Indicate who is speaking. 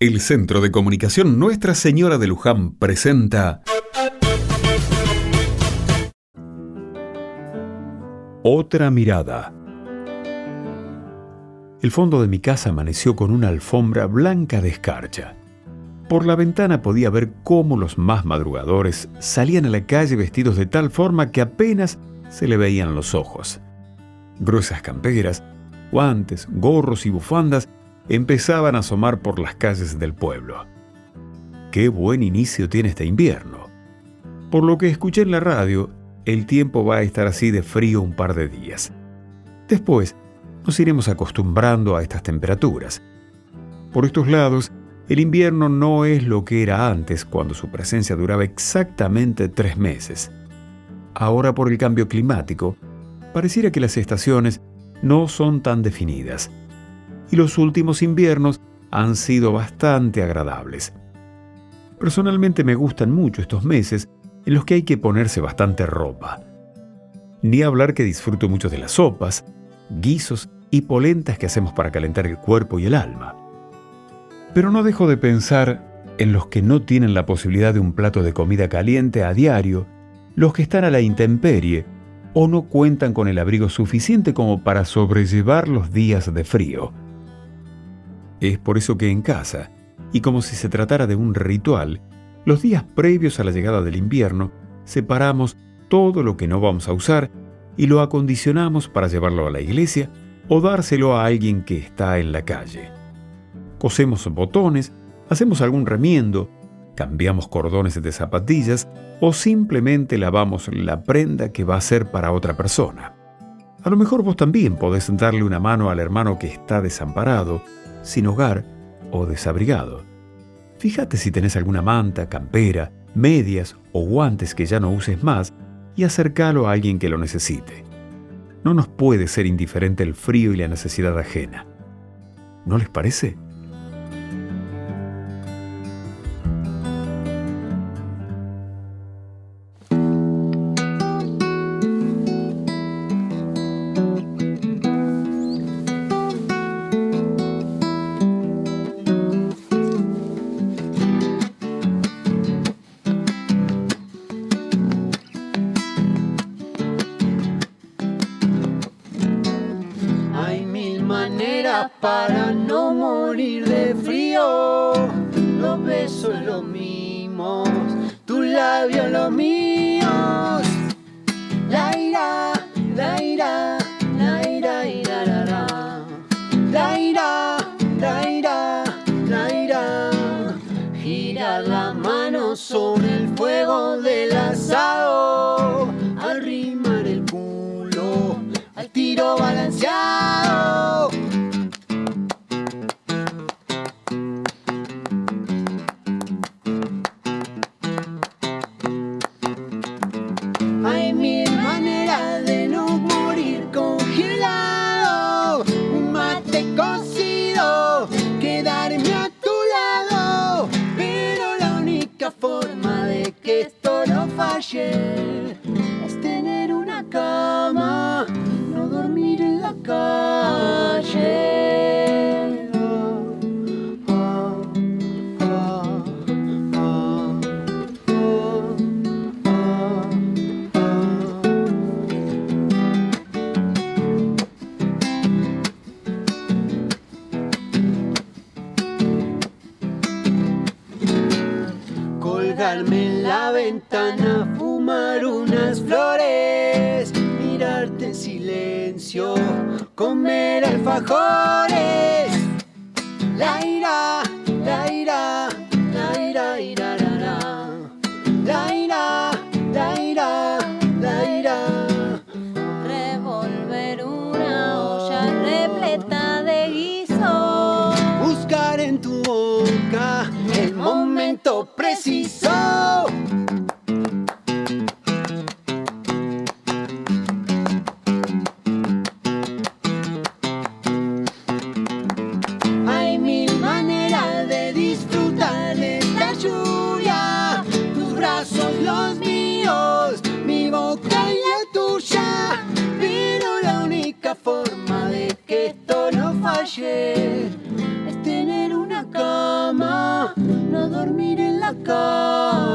Speaker 1: El Centro de Comunicación Nuestra Señora de Luján presenta Otra mirada. El fondo de mi casa amaneció con una alfombra blanca de escarcha. Por la ventana podía ver cómo los más madrugadores salían a la calle vestidos de tal forma que apenas se le veían los ojos. Gruesas camperas, guantes, gorros y bufandas empezaban a asomar por las calles del pueblo. Qué buen inicio tiene este invierno. Por lo que escuché en la radio, el tiempo va a estar así de frío un par de días. Después, nos iremos acostumbrando a estas temperaturas. Por estos lados, el invierno no es lo que era antes, cuando su presencia duraba exactamente tres meses. Ahora, por el cambio climático, pareciera que las estaciones no son tan definidas y los últimos inviernos han sido bastante agradables. Personalmente me gustan mucho estos meses en los que hay que ponerse bastante ropa. Ni hablar que disfruto mucho de las sopas, guisos y polentas que hacemos para calentar el cuerpo y el alma. Pero no dejo de pensar en los que no tienen la posibilidad de un plato de comida caliente a diario, los que están a la intemperie o no cuentan con el abrigo suficiente como para sobrellevar los días de frío. Es por eso que en casa, y como si se tratara de un ritual, los días previos a la llegada del invierno, separamos todo lo que no vamos a usar y lo acondicionamos para llevarlo a la iglesia o dárselo a alguien que está en la calle. Cosemos botones, hacemos algún remiendo, cambiamos cordones de zapatillas o simplemente lavamos la prenda que va a ser para otra persona. A lo mejor vos también podés darle una mano al hermano que está desamparado sin hogar o desabrigado. Fíjate si tenés alguna manta, campera, medias o guantes que ya no uses más y acércalo a alguien que lo necesite. No nos puede ser indiferente el frío y la necesidad ajena. ¿No les parece?
Speaker 2: Para no morir de frío. Los besos los mismos, tus labios los míos. La ira, la ira, la ira, ira, la, la. La ira, la ira, la ira. Gira la mano sobre el fuego del asado. No colgarme en la ventana, fumar unas flores, mirarte en silencio, comer alfajores. La ira, la ira, la ira, ira, la, ira, la ira, la ira.
Speaker 3: Revolver una olla repleta de guiso.
Speaker 2: Buscar en tu boca el momento preciso. los míos, mi boca y la tuya, pero la única forma de que esto no falle es tener una cama, no dormir en la calle.